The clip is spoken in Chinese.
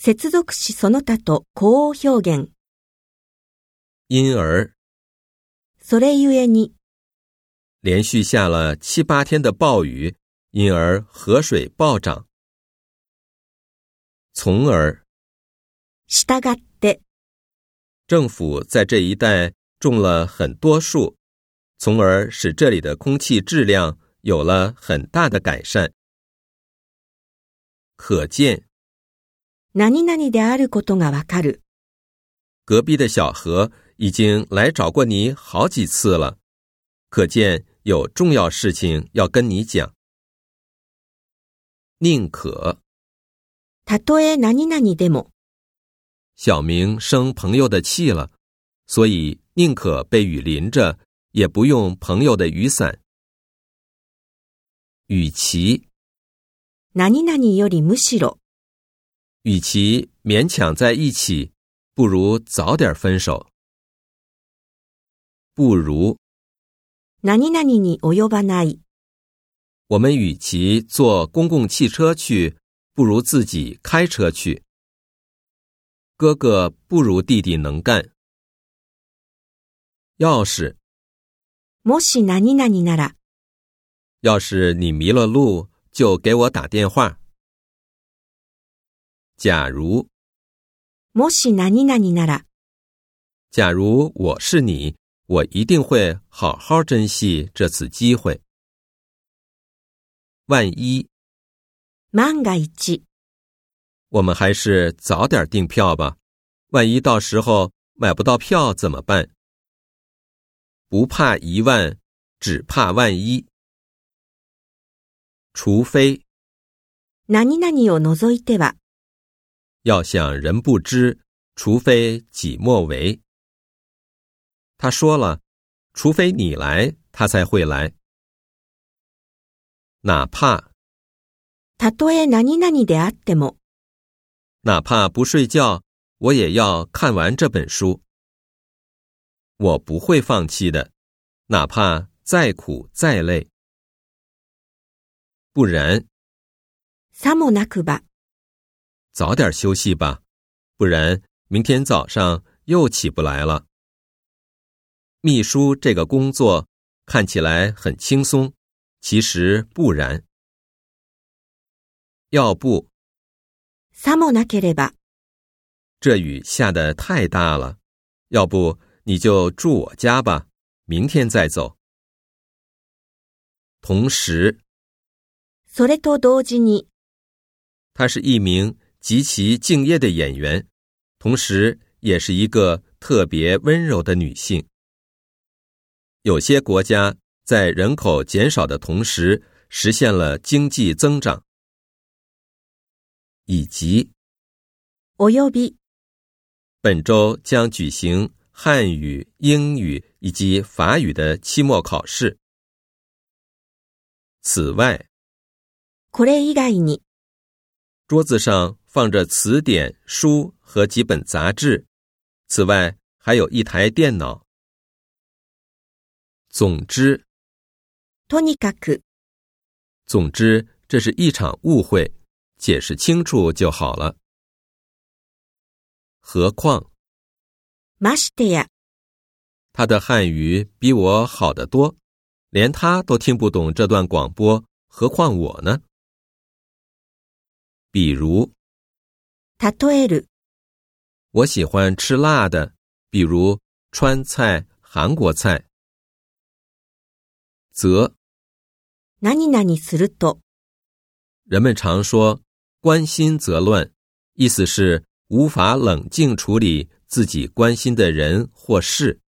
接続詞その他と項を表現。因而それゆえに、连续下了七八天的暴雨，因而河水暴涨。从而従って、政府在这一带种了很多树，从而使这里的空气质量有了很大的改善。可见 何々であることがわかる。隔壁的小何已经来找过你好几次了，可见有重要事情要跟你讲。宁可たとえ何々でも、小明生朋友的气了，所以宁可被雨淋着，也不用朋友的雨伞。与其何々よりむしろ、与其勉强在一起，不如早点分手。不如何々に及ばない。我们与其坐公共汽车去，不如自己开车去。哥哥不如弟弟能干。要是もし何々なら、要是你迷了路，就给我打电话。 假如もし何々なら、假如我是你，我一定会好好珍惜这次机会。万一万が一、我们还是早点订票吧，万一到时候买不到票怎么办？不怕一万，只怕万一。除非何々を除いては、 要想人不知，除非己莫为。他说了，除非你来，他才会来。哪怕たとえ何々であっても、哪怕不睡觉，我也要看完这本书。我不会放弃的，哪怕再苦再累。不然，さもなくば、 早点休息吧，不然明天早上又起不来了。秘书这个工作看起来很轻松，其实不然。要不，さもなければ、这雨下得太大了，要不你就住我家吧，明天再走。同时，それと同時に、她是一名 极其敬业的演员，同时也是一个特别温柔的女性。有些国家在人口减少的同时实现了经济增长，以及および、本周将举行汉语、英语以及法语的期末考试。此外，これ以外に、桌子上 放着词典、书和几本杂志，此外还有一台电脑。总之，とにかく、总之，这是一场误会，解释清楚就好了。何况ましてや、他的汉语比我好得多，连他都听不懂这段广播，何况我呢？比如， 例える、我喜欢吃辣的，比如川菜、韩国菜。则何々すると、人们常说“关心则乱”，意思是无法冷静处理自己关心的人或事。